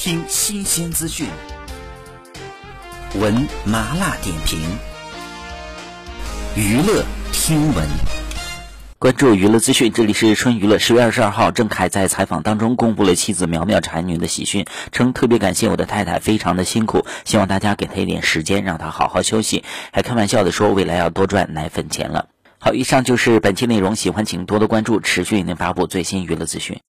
听新鲜资讯，闻麻辣点评，娱乐听闻。关注娱乐资讯，这里是春娱乐。十月二十二号，郑恺在采访当中公布了妻子苗苗产女的喜讯，称特别感谢我的太太，非常的辛苦，希望大家给她一点时间，让她好好休息。还开玩笑的说，未来要多赚奶粉钱了。好，以上就是本期内容，喜欢请多多关注，持续为您发布最新娱乐资讯。